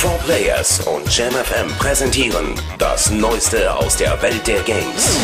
4 Players und JamFM präsentieren das Neueste aus der Welt der Games.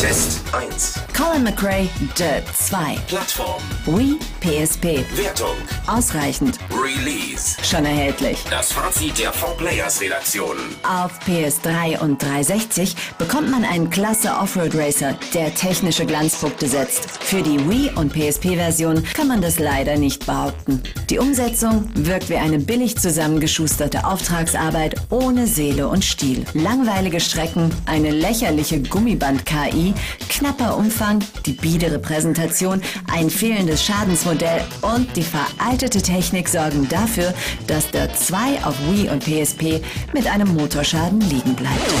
Test 1. Colin McRae, Dirt 2. Plattform. Wii, PSP. Wertung. Ausreichend. Release. Schon erhältlich. Das Fazit der 4 Players Redaktion. Auf PS3 und 360 bekommt man einen klasse Offroad Racer, der technische Glanzpunkte setzt. Für die Wii- und PSP-Version kann man das leider nicht behaupten. Die Umsetzung wirkt wie eine billig zusammengeschusterte Auftragsarbeit ohne Seele und Stil. Langweilige Strecken, eine lächerliche Gummiband-KI, knapper Umfang, die biedere Präsentation, ein fehlendes Schadensmodell und die veraltete Technik sorgen dafür, dass der 2 auf Wii und PSP mit einem Motorschaden liegen bleibt.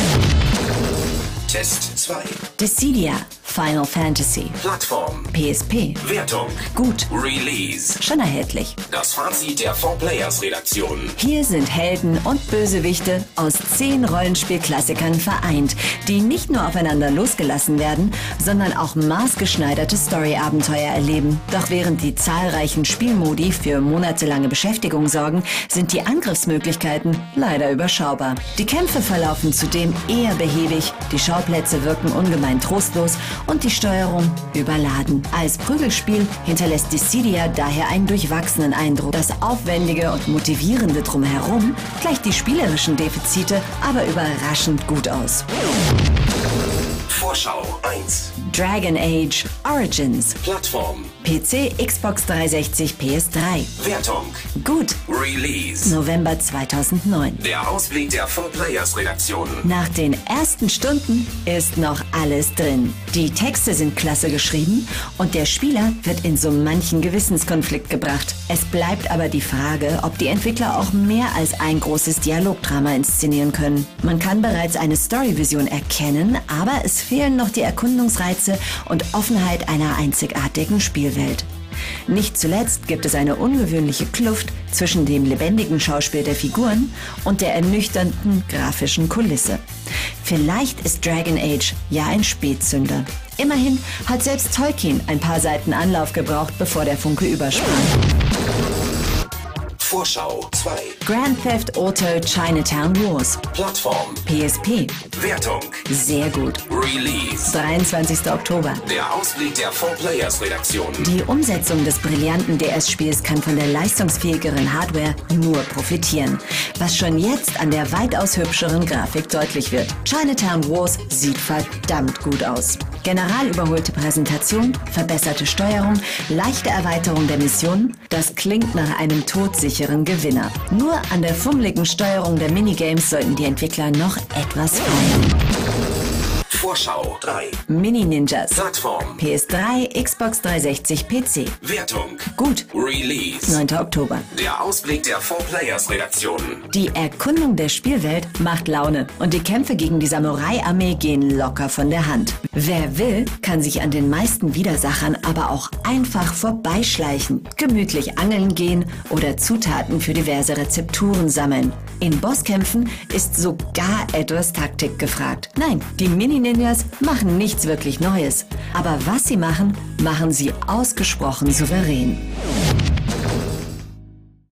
Test 2. Dissidia, Final Fantasy, Plattform. PSP. Wertung. Gut, Release. schon erhältlich. Das Fazit der 4 Players Redaktion. Hier sind Helden und Bösewichte aus zehn Rollenspielklassikern vereint, die nicht nur aufeinander losgelassen werden, sondern auch maßgeschneiderte Story-Abenteuer erleben. Doch während die zahlreichen Spielmodi für monatelange Beschäftigung sorgen, sind die Angriffsmöglichkeiten leider überschaubar. Die Kämpfe verlaufen zudem eher behäbig, die Schauplätze wirken ungemein trostlos und die Steuerung überladen. Als Prügelspiel hinterlässt Dissidia daher einen durchwachsenen Eindruck. Das Aufwendige und Motivierende drumherum gleicht die spielerischen Defizite aber überraschend gut aus. Vorschau 1. Dragon Age Origins. Plattform. PC, Xbox 360, PS3. Wertung. Gut. Release. November 2009. Der Ausblick der 4 Players Redaktion. Nach den ersten Stunden ist noch alles drin. Die Texte sind klasse geschrieben und der Spieler wird in so manchen Gewissenskonflikt gebracht. Es bleibt aber die Frage, ob die Entwickler auch mehr als ein großes Dialogdrama inszenieren können. Man kann bereits eine Storyvision erkennen, aber es fehlen noch die Erkundungsreize und Offenheit einer einzigartigen Spielwelt. Nicht zuletzt gibt es eine ungewöhnliche Kluft zwischen dem lebendigen Schauspiel der Figuren und der ernüchternden grafischen Kulisse. Vielleicht ist Dragon Age ja ein Spätzünder. Immerhin hat selbst Tolkien ein paar Seiten Anlauf gebraucht, bevor der Funke übersprang. Vorschau 2. Grand Theft Auto Chinatown Wars. Plattform. PSP. Wertung. Sehr gut. Release. 23. Oktober. Der Ausblick der 4 Players Redaktion. Die Umsetzung des brillanten DS-Spiels kann von der leistungsfähigeren Hardware nur profitieren, was schon jetzt an der weitaus hübscheren Grafik deutlich wird. Chinatown Wars sieht verdammt gut aus. General überholte Präsentation, verbesserte Steuerung, leichte Erweiterung der Missionen, das klingt nach einem todsicheren Gewinner. Nur an der fummeligen Steuerung der Minigames sollten die Entwickler noch etwas feilen. Vorschau 3. Mini-Ninjas. Plattform. PS3, Xbox 360, PC. Wertung. Gut. Release. 9. Oktober. Der Ausblick der 4 Players Redaktion. Die Erkundung der Spielwelt macht Laune und die Kämpfe gegen die Samurai-Armee gehen locker von der Hand. Wer will, kann sich an den meisten Widersachern aber auch einfach vorbeischleichen, gemütlich angeln gehen oder Zutaten für diverse Rezepturen sammeln. In Bosskämpfen ist sogar etwas Taktik gefragt. Nein, die Mini-Ninjas machen nichts wirklich Neues. Aber was sie machen, machen sie ausgesprochen souverän.